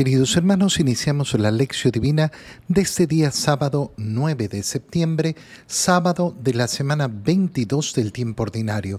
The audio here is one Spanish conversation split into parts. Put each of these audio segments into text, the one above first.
Queridos hermanos, iniciamos la lección divina de este día sábado 9 de septiembre, sábado de la semana 22 del tiempo ordinario.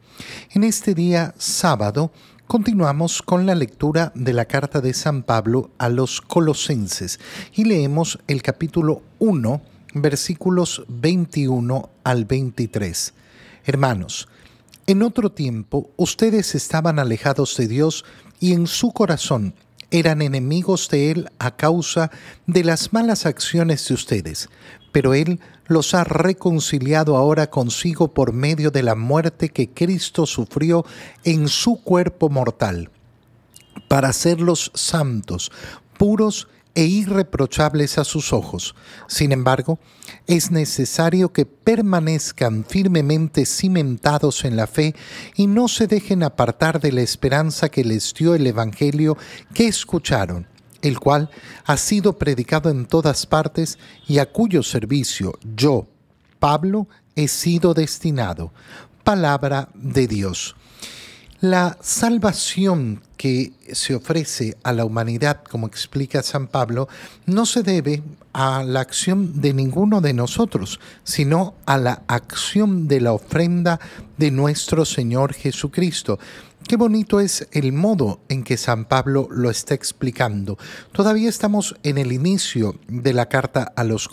En este día sábado, Continuamos con la lectura de la carta de San Pablo a los colosenses y leemos el capítulo 1, versículos 21 al 23. Hermanos, en otro tiempo ustedes estaban alejados de Dios y en su corazón eran enemigos de Él a causa de las malas acciones de ustedes, pero Él los ha reconciliado ahora consigo por medio de la muerte que Cristo sufrió en su cuerpo mortal, para hacerlos santos, puros e irreprochables a sus ojos. Sin embargo, es necesario que permanezcan firmemente cimentados en la fe y no se dejen apartar de la esperanza que les dio el Evangelio que escucharon, el cual ha sido predicado en todas partes y a cuyo servicio yo, Pablo, he sido destinado. Palabra de Dios. La salvación que se ofrece a la humanidad, como explica San Pablo, no se debe a la acción de ninguno de nosotros, sino a la acción de la ofrenda de nuestro Señor Jesucristo. Qué bonito es el modo en que San Pablo lo está explicando. Todavía estamos en el inicio de la carta a los,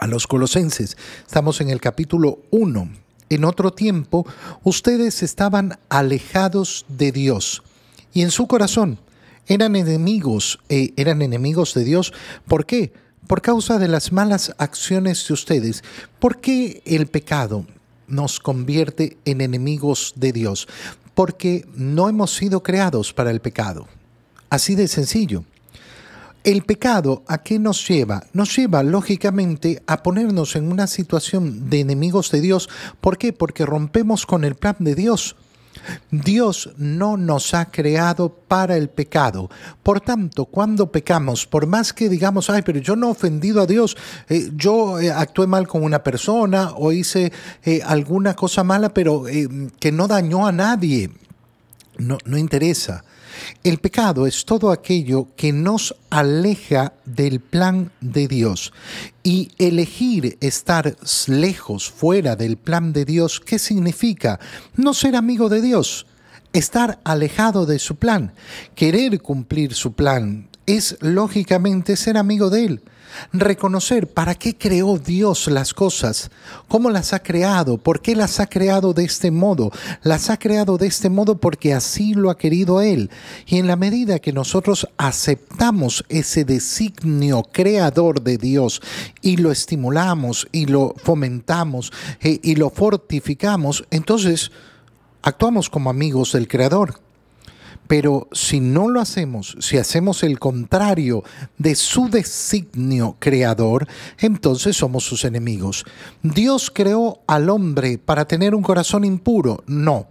a los colosenses. Estamos en el capítulo 1 en otro tiempo ustedes estaban alejados de Dios y en su corazón eran enemigos, eh, eran enemigos de Dios. ¿Por qué? Por causa de las malas acciones de ustedes. ¿Por qué el pecado nos convierte en enemigos de Dios? Porque no hemos sido creados para el pecado. Así de sencillo. El pecado a qué nos lleva? Nos lleva lógicamente a ponernos en una situación de enemigos de Dios. ¿Por qué? Porque rompemos con el plan de Dios. Dios no nos ha creado para el pecado. Por tanto, cuando pecamos, por más que digamos, ay, pero yo no he ofendido a Dios, eh, yo eh, actué mal con una persona o hice eh, alguna cosa mala, pero que no dañó a nadie, no, no interesa. El pecado es todo aquello que nos aleja del plan de Dios. Y elegir estar lejos, fuera del plan de Dios, ¿qué significa? No ser amigo de Dios, estar alejado de su plan, querer cumplir su plan, es lógicamente ser amigo de Él. Reconocer para qué creó Dios las cosas, cómo las ha creado, por qué las ha creado de este modo. Las ha creado de este modo porque así lo ha querido Él. Y en la medida que nosotros aceptamos ese designio creador de Dios y lo estimulamos y lo fomentamos eh, y lo fortificamos, entonces actuamos como amigos del Creador. Pero si no lo hacemos, si hacemos el contrario de su designio creador, entonces somos sus enemigos. Dios creó al hombre para tener un corazón impuro. No.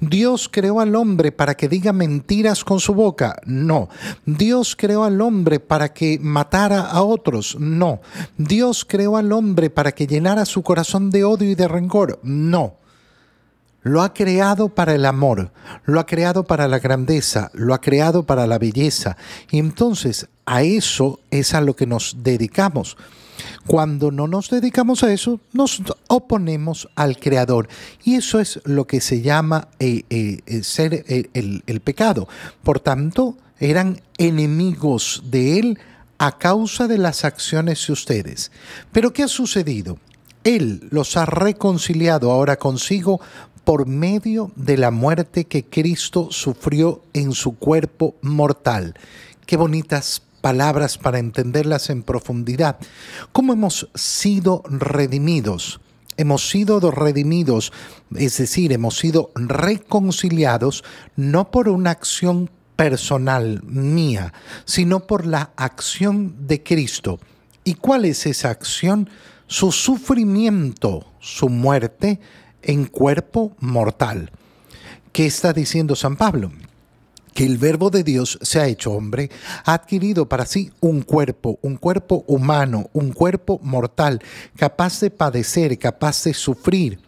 Dios creó al hombre para que diga mentiras con su boca. No. Dios creó al hombre para que matara a otros. No. Dios creó al hombre para que llenara su corazón de odio y de rencor. No. Lo ha creado para el amor, lo ha creado para la grandeza, lo ha creado para la belleza. Y entonces a eso es a lo que nos dedicamos. Cuando no nos dedicamos a eso, nos oponemos al Creador. Y eso es lo que se llama eh, eh, eh, ser el, el pecado. Por tanto, eran enemigos de Él a causa de las acciones de ustedes. Pero ¿qué ha sucedido? Él los ha reconciliado ahora consigo por medio de la muerte que Cristo sufrió en su cuerpo mortal. Qué bonitas palabras para entenderlas en profundidad. ¿Cómo hemos sido redimidos? Hemos sido redimidos, es decir, hemos sido reconciliados no por una acción personal mía, sino por la acción de Cristo. ¿Y cuál es esa acción? Su sufrimiento, su muerte en cuerpo mortal. ¿Qué está diciendo San Pablo? que el verbo de Dios se ha hecho hombre, ha adquirido para sí un cuerpo, un cuerpo humano, un cuerpo mortal, capaz de padecer, capaz de sufrir,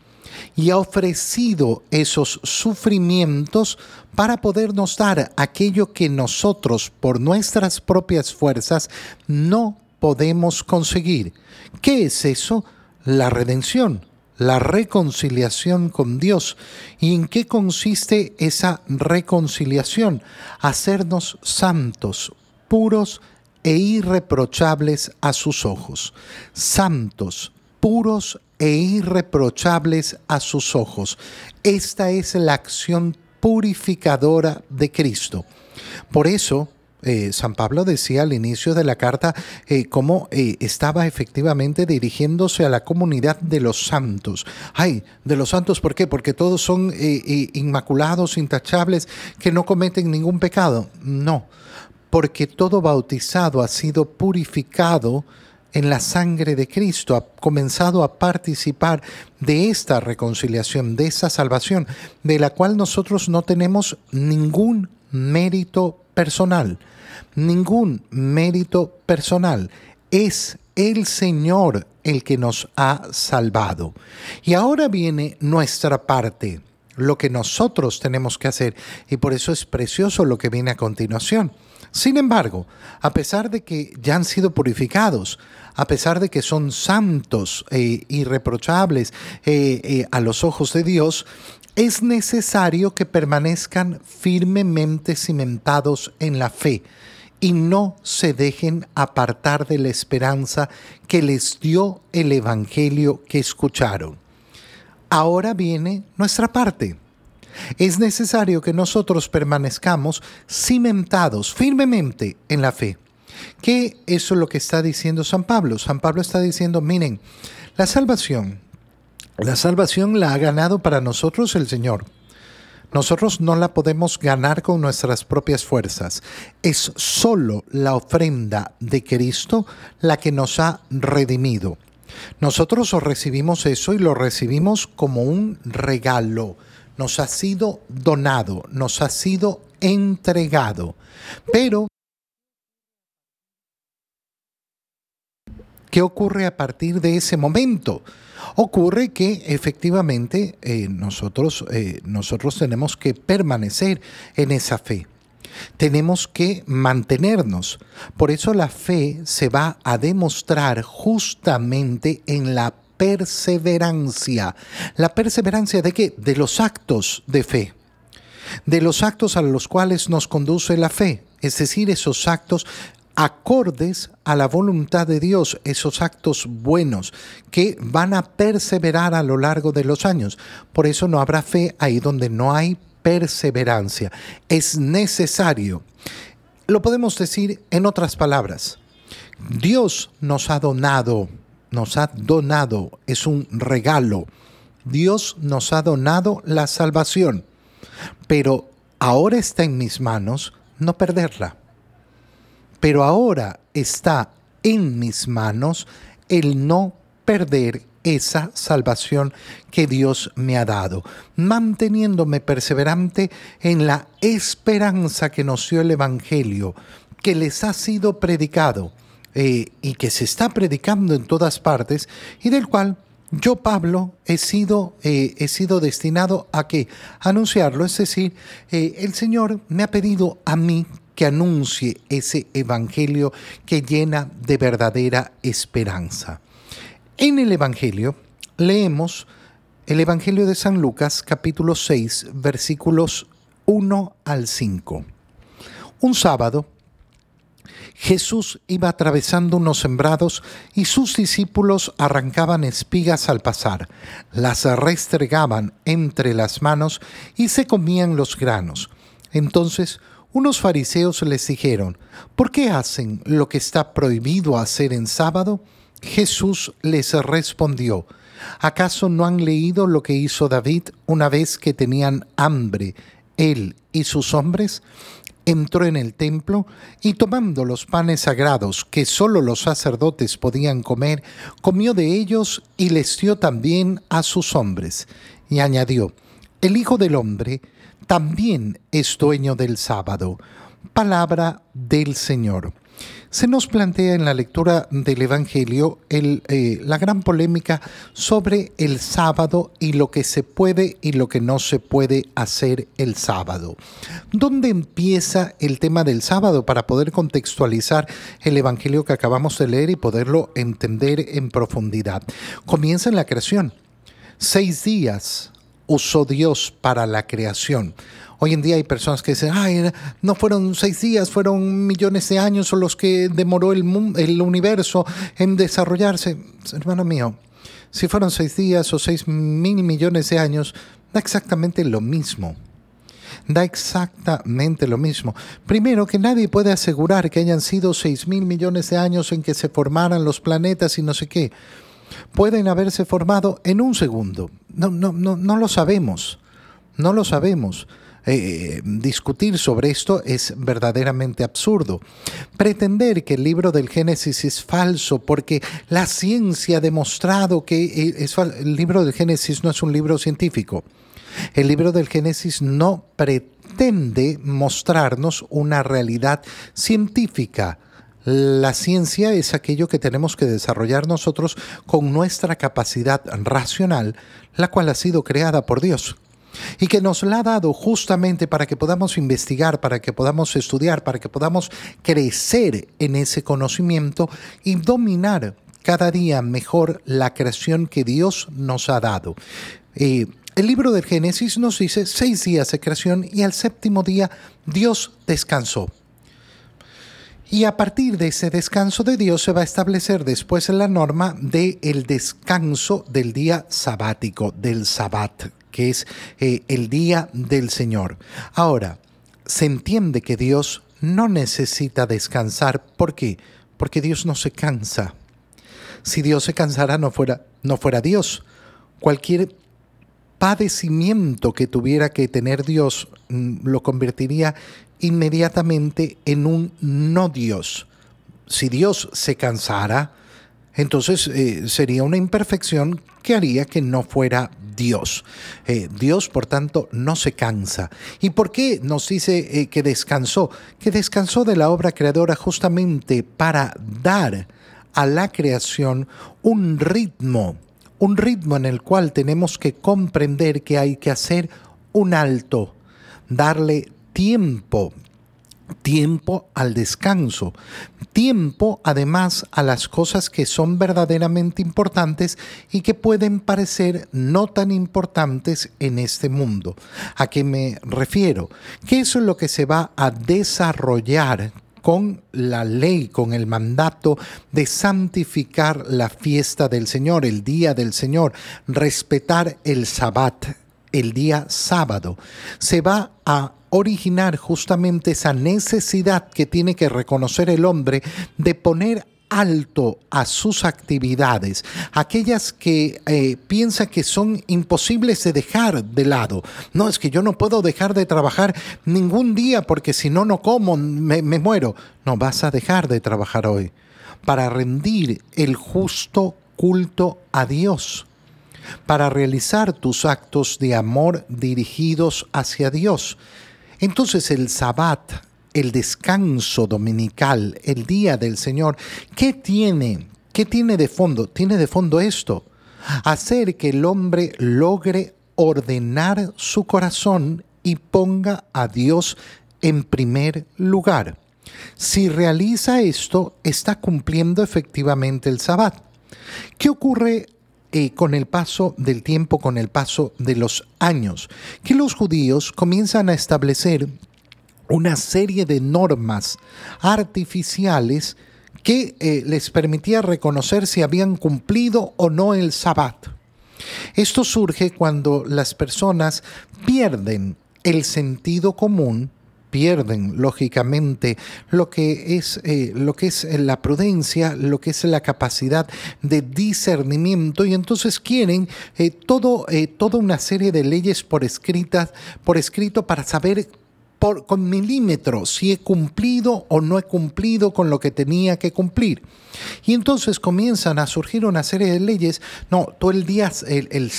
y ha ofrecido esos sufrimientos para podernos dar aquello que nosotros, por nuestras propias fuerzas, no podemos conseguir. ¿Qué es eso? La redención la reconciliación con Dios. ¿Y en qué consiste esa reconciliación? Hacernos santos, puros e irreprochables a sus ojos. Santos, puros e irreprochables a sus ojos. Esta es la acción purificadora de Cristo. Por eso, eh, San Pablo decía al inicio de la carta eh, cómo eh, estaba efectivamente dirigiéndose a la comunidad de los santos. Ay, de los santos, ¿por qué? Porque todos son inmaculados, intachables, que no cometen ningún pecado. No, porque todo bautizado ha sido purificado en la sangre de Cristo, ha comenzado a participar de esta reconciliación, de esa salvación, de la cual nosotros no tenemos ningún mérito personal ningún mérito personal. Es el Señor el que nos ha salvado. Y ahora viene nuestra parte, lo que nosotros tenemos que hacer. Y por eso es precioso lo que viene a continuación. Sin embargo, a pesar de que ya han sido purificados, a pesar de que son santos e irreprochables eh, eh, a los ojos de Dios, es necesario que permanezcan firmemente cimentados en la fe y no se dejen apartar de la esperanza que les dio el Evangelio que escucharon. Ahora viene nuestra parte. Es necesario que nosotros permanezcamos cimentados firmemente en la fe. ¿Qué es lo que está diciendo San Pablo? San Pablo está diciendo, miren, la salvación, la salvación la ha ganado para nosotros el Señor. Nosotros no la podemos ganar con nuestras propias fuerzas. Es solo la ofrenda de Cristo la que nos ha redimido. Nosotros recibimos eso y lo recibimos como un regalo. Nos ha sido donado, nos ha sido entregado. Pero, ¿qué ocurre a partir de ese momento? Ocurre que efectivamente eh, nosotros, eh, nosotros tenemos que permanecer en esa fe. Tenemos que mantenernos. Por eso la fe se va a demostrar justamente en la perseverancia. ¿La perseverancia de qué? De los actos de fe. De los actos a los cuales nos conduce la fe. Es decir, esos actos acordes a la voluntad de Dios, esos actos buenos que van a perseverar a lo largo de los años. Por eso no habrá fe ahí donde no hay perseverancia. Es necesario. Lo podemos decir en otras palabras. Dios nos ha donado, nos ha donado, es un regalo. Dios nos ha donado la salvación, pero ahora está en mis manos no perderla pero ahora está en mis manos el no perder esa salvación que Dios me ha dado, manteniéndome perseverante en la esperanza que nos dio el Evangelio, que les ha sido predicado eh, y que se está predicando en todas partes y del cual yo, Pablo, he sido, eh, he sido destinado a que anunciarlo, es decir, eh, el Señor me ha pedido a mí que anuncie ese evangelio que llena de verdadera esperanza. En el evangelio leemos el evangelio de San Lucas capítulo 6 versículos 1 al 5. Un sábado, Jesús iba atravesando unos sembrados y sus discípulos arrancaban espigas al pasar, las restregaban entre las manos y se comían los granos. Entonces unos fariseos les dijeron, ¿por qué hacen lo que está prohibido hacer en sábado? Jesús les respondió, ¿acaso no han leído lo que hizo David una vez que tenían hambre, él y sus hombres? entró en el templo y tomando los panes sagrados que sólo los sacerdotes podían comer, comió de ellos y les dio también a sus hombres. Y añadió, el Hijo del Hombre también es dueño del sábado. Palabra del Señor se nos plantea en la lectura del Evangelio eh, la gran polémica sobre el sábado y lo que se puede y lo que no se puede hacer el sábado. ¿Dónde empieza el tema del sábado para poder contextualizar el Evangelio que acabamos de leer y poderlo entender en profundidad? Comienza en la creación. Seis días usó Dios para la creación. Hoy en día hay personas que dicen, ay, no fueron seis días, fueron millones de años los que demoró el, el universo en desarrollarse. Hermano mío, si fueron seis días o seis mil millones de años, da exactamente lo mismo. Da exactamente lo mismo. Primero, que nadie puede asegurar que hayan sido seis mil millones de años en que se formaran los planetas y no sé qué. Pueden haberse formado en un segundo. No, no, no, no lo sabemos. No lo sabemos. Eh, discutir sobre esto es verdaderamente absurdo. Pretender que el libro del Génesis es falso porque la ciencia ha demostrado que eh, es el libro del Génesis no es un libro científico. El libro del Génesis no pretende mostrarnos una realidad científica. La ciencia es aquello que tenemos que desarrollar nosotros con nuestra capacidad racional, la cual ha sido creada por Dios y que nos la ha dado justamente para que podamos investigar, para que podamos estudiar, para que podamos crecer en ese conocimiento y dominar cada día mejor la creación que Dios nos ha dado. El libro del Génesis nos dice seis días de creación y al séptimo día Dios descansó. Y a partir de ese descanso de Dios se va a establecer después la norma del el descanso del día sabático, del sabbat, que es eh, el día del Señor. Ahora, se entiende que Dios no necesita descansar. ¿Por qué? Porque Dios no se cansa. Si Dios se cansara, no fuera, no fuera Dios. Cualquier padecimiento que tuviera que tener Dios mm, lo convertiría inmediatamente en un no Dios. Si Dios se cansara, entonces eh, sería una imperfección que haría que no fuera Dios. Eh, Dios, por tanto, no se cansa. ¿Y por qué nos dice eh, que descansó? Que descansó de la obra creadora justamente para dar a la creación un ritmo, un ritmo en el cual tenemos que comprender que hay que hacer un alto, darle tiempo, tiempo al descanso, tiempo además a las cosas que son verdaderamente importantes y que pueden parecer no tan importantes en este mundo. ¿A qué me refiero? Que eso es lo que se va a desarrollar con la ley, con el mandato de santificar la fiesta del Señor, el día del Señor, respetar el sabbat, el día sábado. Se va a originar justamente esa necesidad que tiene que reconocer el hombre de poner alto a sus actividades, aquellas que eh, piensa que son imposibles de dejar de lado. No, es que yo no puedo dejar de trabajar ningún día porque si no, no como, me, me muero. No, vas a dejar de trabajar hoy para rendir el justo culto a Dios para realizar tus actos de amor dirigidos hacia Dios. Entonces el sabbat, el descanso dominical, el día del Señor, ¿qué tiene? ¿Qué tiene de fondo? Tiene de fondo esto, hacer que el hombre logre ordenar su corazón y ponga a Dios en primer lugar. Si realiza esto, está cumpliendo efectivamente el sabbat. ¿Qué ocurre eh, con el paso del tiempo, con el paso de los años, que los judíos comienzan a establecer una serie de normas artificiales que eh, les permitía reconocer si habían cumplido o no el sabbat. Esto surge cuando las personas pierden el sentido común pierden lógicamente lo que es eh, lo que es la prudencia, lo que es la capacidad de discernimiento y entonces quieren eh, todo, toda una serie de leyes por escritas, por escrito para saber por, con milímetros si he cumplido o no he cumplido con lo que tenía que cumplir. Y entonces comienzan a surgir una serie de leyes. No, todo el día, el, el,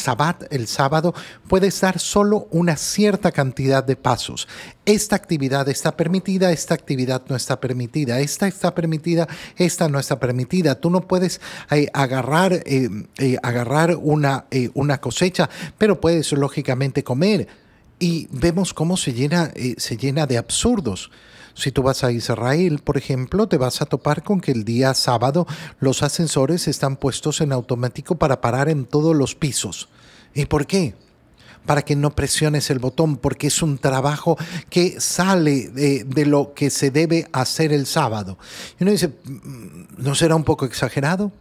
el sábado, puedes dar solo una cierta cantidad de pasos. Esta actividad está permitida, esta actividad no está permitida, esta está permitida, esta no está permitida. Tú no puedes eh, agarrar, eh, eh, agarrar una, una cosecha, pero puedes lógicamente comer. Y vemos cómo se llena, se llena de absurdos. Si tú vas a Israel, por ejemplo, te vas a topar con que el día sábado los ascensores están puestos en automático para parar en todos los pisos. ¿Y por qué? Para que no presiones el botón, porque es un trabajo que sale de, lo que se debe hacer el sábado. Y uno dice, mm, ¿no será un poco exagerado?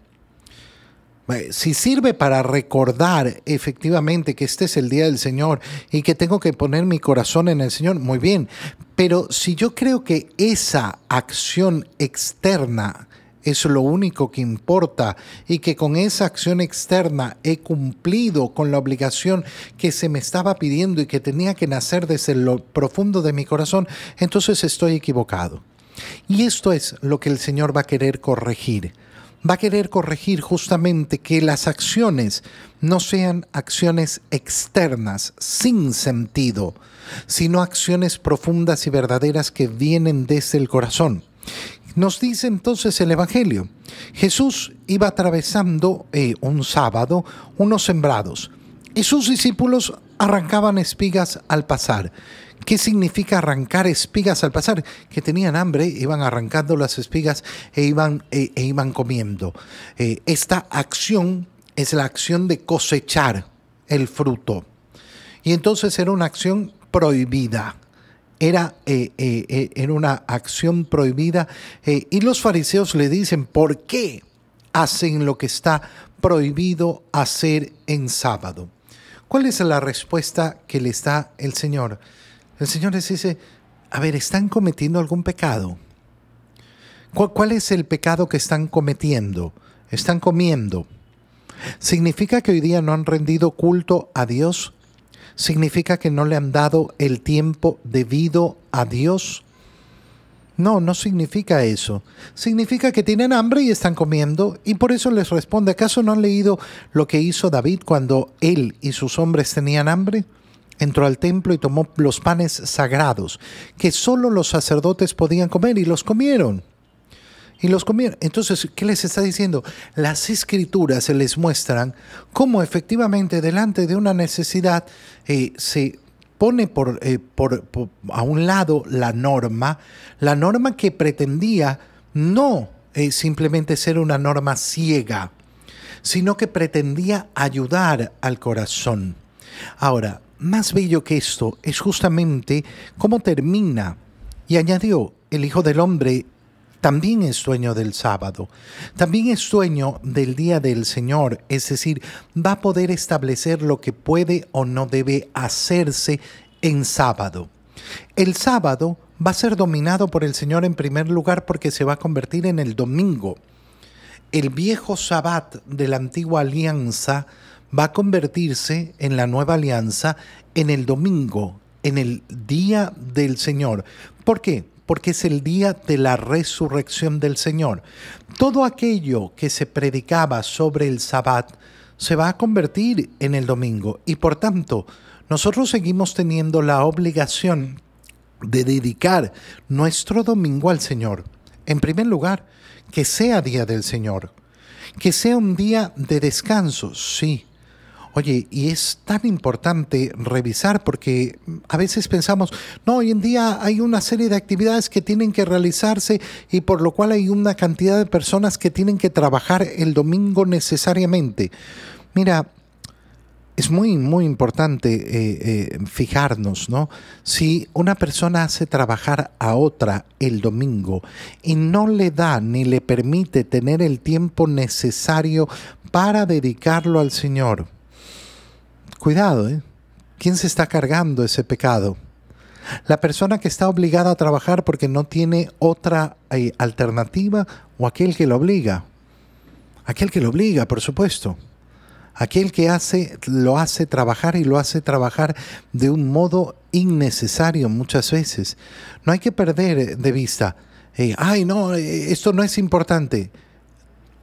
Si sirve para recordar efectivamente que este es el día del Señor y que tengo que poner mi corazón en el Señor, muy bien. Pero si yo creo que esa acción externa es lo único que importa y que con esa acción externa he cumplido con la obligación que se me estaba pidiendo y que tenía que nacer desde lo profundo de mi corazón, entonces estoy equivocado. Y esto es lo que el Señor va a querer corregir va a querer corregir justamente que las acciones no sean acciones externas, sin sentido, sino acciones profundas y verdaderas que vienen desde el corazón. Nos dice entonces el Evangelio, Jesús iba atravesando eh, un sábado unos sembrados y sus discípulos arrancaban espigas al pasar. ¿Qué significa arrancar espigas al pasar? Que tenían hambre, iban arrancando las espigas e iban, e, e iban comiendo. Eh, esta acción es la acción de cosechar el fruto. Y entonces era una acción prohibida. Era, eh, eh, era una acción prohibida. y los fariseos le dicen, ¿por qué hacen lo que está prohibido hacer en sábado? ¿Cuál es la respuesta que les da el Señor? El Señor les dice, a ver, ¿están cometiendo algún pecado? ¿Cuál, es el pecado que están cometiendo? Están comiendo. ¿Significa que hoy día no han rendido culto a Dios? ¿Significa que no le han dado el tiempo debido a Dios? No, no significa eso. Significa que tienen hambre y están comiendo y por eso les responde, ¿acaso no han leído lo que hizo David cuando él y sus hombres tenían hambre? entró al templo y tomó los panes sagrados, que solo los sacerdotes podían comer, y los comieron. Y los comieron. Entonces, ¿qué les está diciendo? Las escrituras se les muestran cómo efectivamente delante de una necesidad eh, se pone eh, a un lado la norma, la norma que pretendía no eh, simplemente ser una norma ciega, sino que pretendía ayudar al corazón. Ahora, más bello que esto es justamente cómo termina. Y añadió, el Hijo del Hombre también es dueño del sábado, también es dueño del día del Señor, es decir, va a poder establecer lo que puede o no debe hacerse en sábado. El sábado va a ser dominado por el Señor en primer lugar porque se va a convertir en el domingo. El viejo sabbat de la antigua alianza va a convertirse en la nueva alianza en el domingo, en el día del Señor. ¿Por qué? Porque es el día de la resurrección del Señor. Todo aquello que se predicaba sobre el sabbat se va a convertir en el domingo y por tanto nosotros seguimos teniendo la obligación de dedicar nuestro domingo al Señor. En primer lugar, que sea día del Señor, que sea un día de descanso, sí, Oye, y es tan importante revisar porque a veces pensamos, no, hoy en día hay una serie de actividades que tienen que realizarse y por lo cual hay una cantidad de personas que tienen que trabajar el domingo necesariamente. Mira, es muy, muy importante eh, eh, fijarnos, ¿no? Si una persona hace trabajar a otra el domingo y no le da ni le permite tener el tiempo necesario para dedicarlo al Señor, Cuidado, ¿eh? ¿Quién se está cargando ese pecado? La persona que está obligada a trabajar porque no tiene otra eh, alternativa o aquel que lo obliga. Aquel que lo obliga, por supuesto. Aquel que hace, lo hace trabajar y lo hace trabajar de un modo innecesario muchas veces. No hay que perder de vista, eh, ay no, eh, esto no es importante.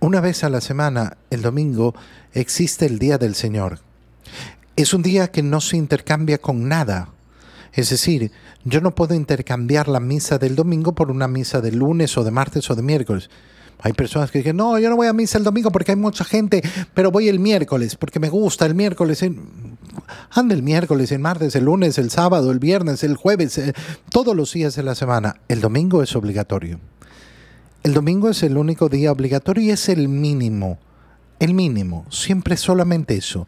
Una vez a la semana, el domingo, existe el Día del Señor. Es un día que no se intercambia con nada. Es decir, yo no puedo intercambiar la misa del domingo por una misa de lunes o de martes o de miércoles. Hay personas que dicen, no, yo no voy a misa el domingo porque hay mucha gente, pero voy el miércoles porque me gusta el miércoles. Anda el miércoles, el martes, el lunes, el sábado, el viernes, el jueves, eh, todos los días de la semana. El domingo es obligatorio. El domingo es el único día obligatorio y es el mínimo. El mínimo, siempre solamente eso.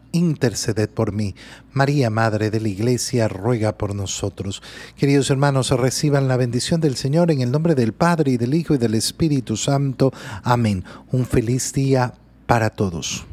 interceded por mí. María, Madre de la Iglesia, ruega por nosotros. Queridos hermanos, reciban la bendición del Señor en el nombre del Padre y del Hijo y del Espíritu Santo. Amén. Un feliz día para todos.